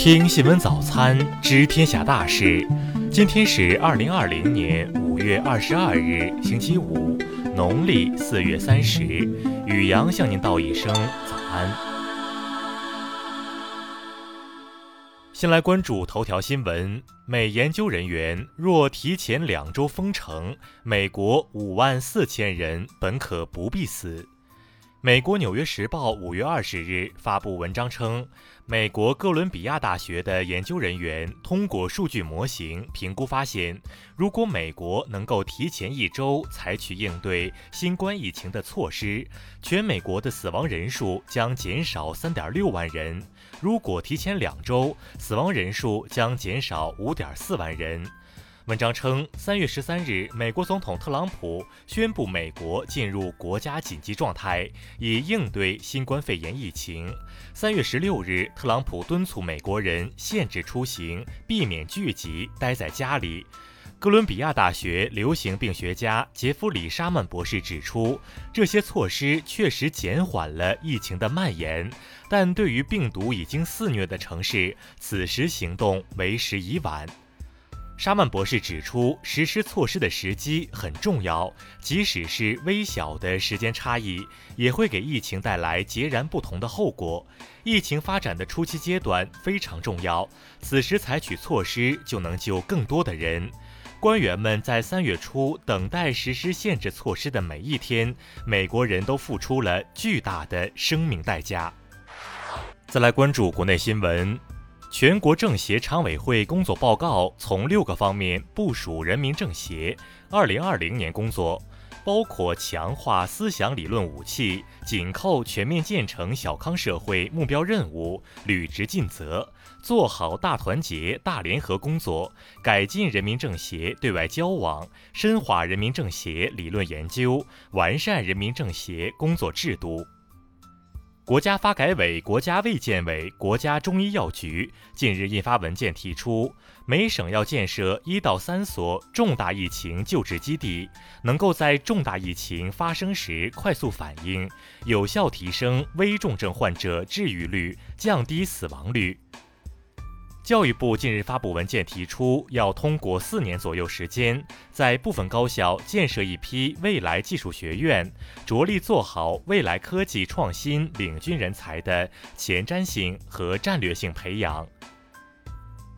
听新闻早餐知天下大事。今天是二零二零年五月二十二日，星期五，农历四月三十。雨阳向您道一声早安。先来关注头条新闻：美研究人员若提前两周封城，美国五万四千人本可不必死。美国《纽约时报》五月二十日发布文章称，美国哥伦比亚大学的研究人员通过数据模型评估发现，如果美国能够提前一周采取应对新冠疫情的措施，全美国的死亡人数将减少三点六万人；如果提前两周，死亡人数将减少五点四万人。文章称，三月十三日，美国总统特朗普宣布美国进入国家紧急状态，以应对新冠肺炎疫情。三月十六日，特朗普敦促美国人限制出行，避免聚集，待在家里。哥伦比亚大学流行病学家杰弗里·沙曼博士指出，这些措施确实减缓了疫情的蔓延，但对于病毒已经肆虐的城市，此时行动为时已晚。沙曼博士指出，实施措施的时机很重要，即使是微小的时间差异，也会给疫情带来截然不同的后果。疫情发展的初期阶段非常重要，此时采取措施就能救更多的人。官员们在三月初等待实施限制措施的每一天，美国人都付出了巨大的生命代价。再来关注国内新闻。全国政协常委会工作报告从六个方面部署人民政协二零二零年工作，包括强化思想理论武器，紧扣全面建成小康社会目标任务，履职尽责，做好大团结大联合工作，改进人民政协对外交往，深化人民政协理论研究，完善人民政协工作制度。国家发改委、国家卫健委、国家中医药局近日印发文件，提出每省要建设一到三所重大疫情救治基地，能够在重大疫情发生时快速反应，有效提升危重症患者治愈率，降低死亡率。教育部近日发布文件，提出要通过四年左右时间，在部分高校建设一批未来技术学院，着力做好未来科技创新领军人才的前瞻性和战略性培养。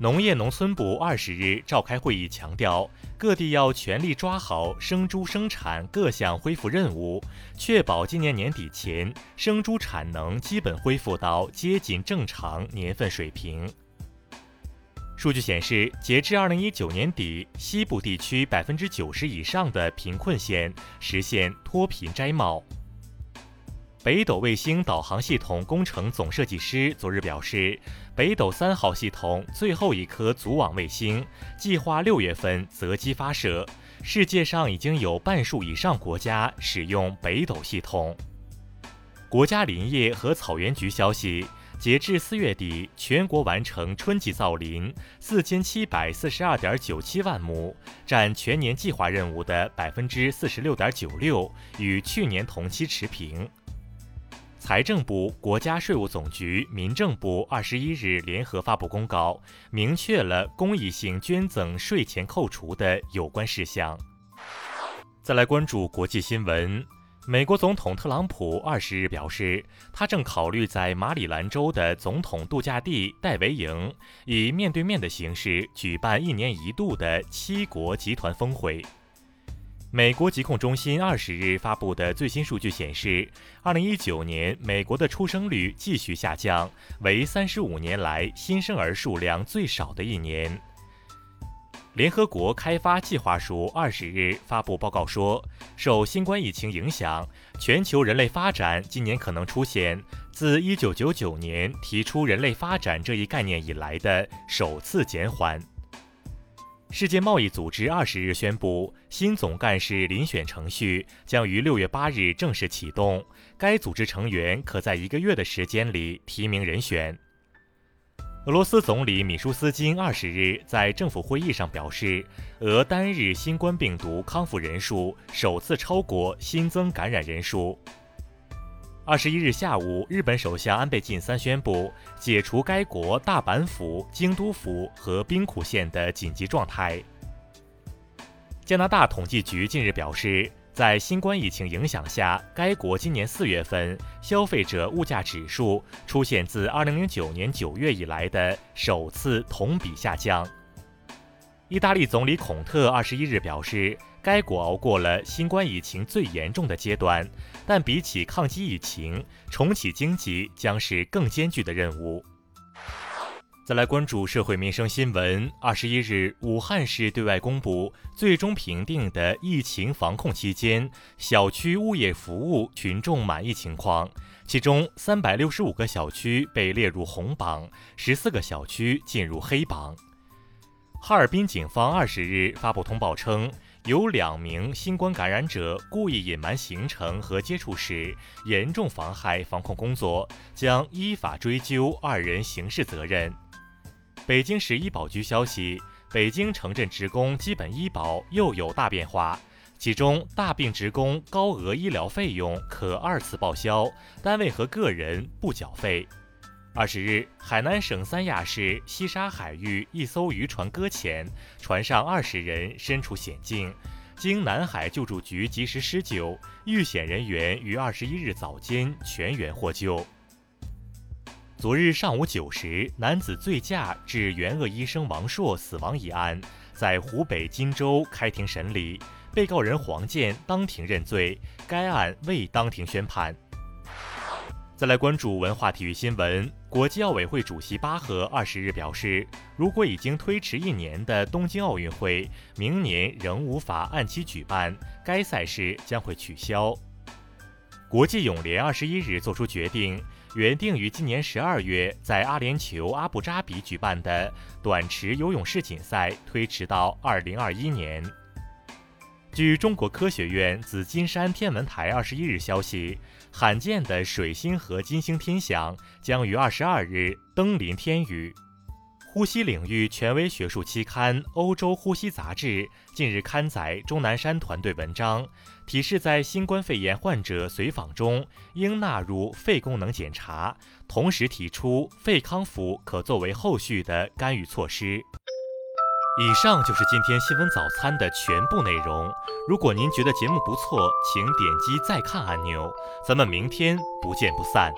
农业农村部二十日召开会议，强调各地要全力抓好生猪生产各项恢复任务，确保今年年底前生猪产能基本恢复到接近正常年份水平。数据显示，截至二零一九年底，西部地区百分之九十以上的贫困县实现脱贫摘帽。北斗卫星导航系统工程总设计师昨日表示，北斗三号系统最后一颗组网卫星计划六月份择机发射。世界上已经有半数以上国家使用北斗系统。国家林业和草原局消息。截至四月底，全国完成春季造林四千七百四十二点九七万亩，占全年计划任务的百分之四十六点九六，与去年同期持平。财政部、国家税务总局、民政部二十一日联合发布公告，明确了公益性捐赠税前扣除的有关事项。再来关注国际新闻。美国总统特朗普二十日表示，他正考虑在马里兰州的总统度假地戴维营以面对面的形式举办一年一度的七国集团峰会。美国疾控中心二十日发布的最新数据显示，二零一九年美国的出生率继续下降，为三十五年来新生儿数量最少的一年。联合国开发计划署二十日发布报告说，受新冠疫情影响，全球人类发展今年可能出现自一九九九年提出人类发展这一概念以来的首次减缓。世界贸易组织二十日宣布，新总干事遴选程序将于六月八日正式启动，该组织成员可在一个月的时间里提名人选。俄罗斯总理米舒斯金二十日在政府会议上表示，俄单日新冠病毒康复人数首次超过新增感染人数。二十一日下午，日本首相安倍晋三宣布解除该国大阪府、京都府和兵库县的紧急状态。加拿大统计局近日表示，在新冠疫情影响下，该国今年四月份消费者物价指数出现自二零零九年九月以来的首次同比下降。意大利总理孔特二十一日表示，该国熬过了新冠疫情最严重的阶段，但比起抗击疫情，重启经济将是更艰巨的任务。再来关注社会民生新闻。二十一日，武汉市对外公布最终评定的疫情防控期间小区物业服务群众满意情况，其中三百六十五个小区被列入红榜，十四个小区进入黑榜。哈尔滨警方二十日发布通报称，有两名新冠感染者故意隐瞒行程和接触史，严重妨害防控工作，将依法追究二人刑事责任。北京市医保局消息，北京城镇职工基本医保又有大变化，其中大病职工高额医疗费用可二次报销，单位和个人不缴费。二十日，海南省三亚市西沙海域一艘渔船搁浅，船上二十人身处险境，经南海救助局及时施救，遇险人员于二十一日早间全员获救。昨日上午九时，男子醉驾致援鄂医生王硕死亡一案，在湖北荆州开庭审理，被告人黄健当庭认罪，该案未当庭宣判。再来关注文化体育新闻。国际奥委会主席巴赫二十日表示，如果已经推迟一年的东京奥运会明年仍无法按期举办，该赛事将会取消。国际泳联二十一日作出决定，原定于今年十二月在阿联酋阿布扎比举办的短池游泳世锦赛推迟到二零二一年。据中国科学院紫金山天文台二十一日消息，罕见的水星和金星天象将于二十二日登临天宇。呼吸领域权威学术期刊《欧洲呼吸杂志》近日刊载钟南山团队文章，提示在新冠肺炎患者随访中应纳入肺功能检查，同时提出肺康复可作为后续的干预措施。以上就是今天新闻早餐的全部内容。如果您觉得节目不错，请点击再看按钮。咱们明天不见不散。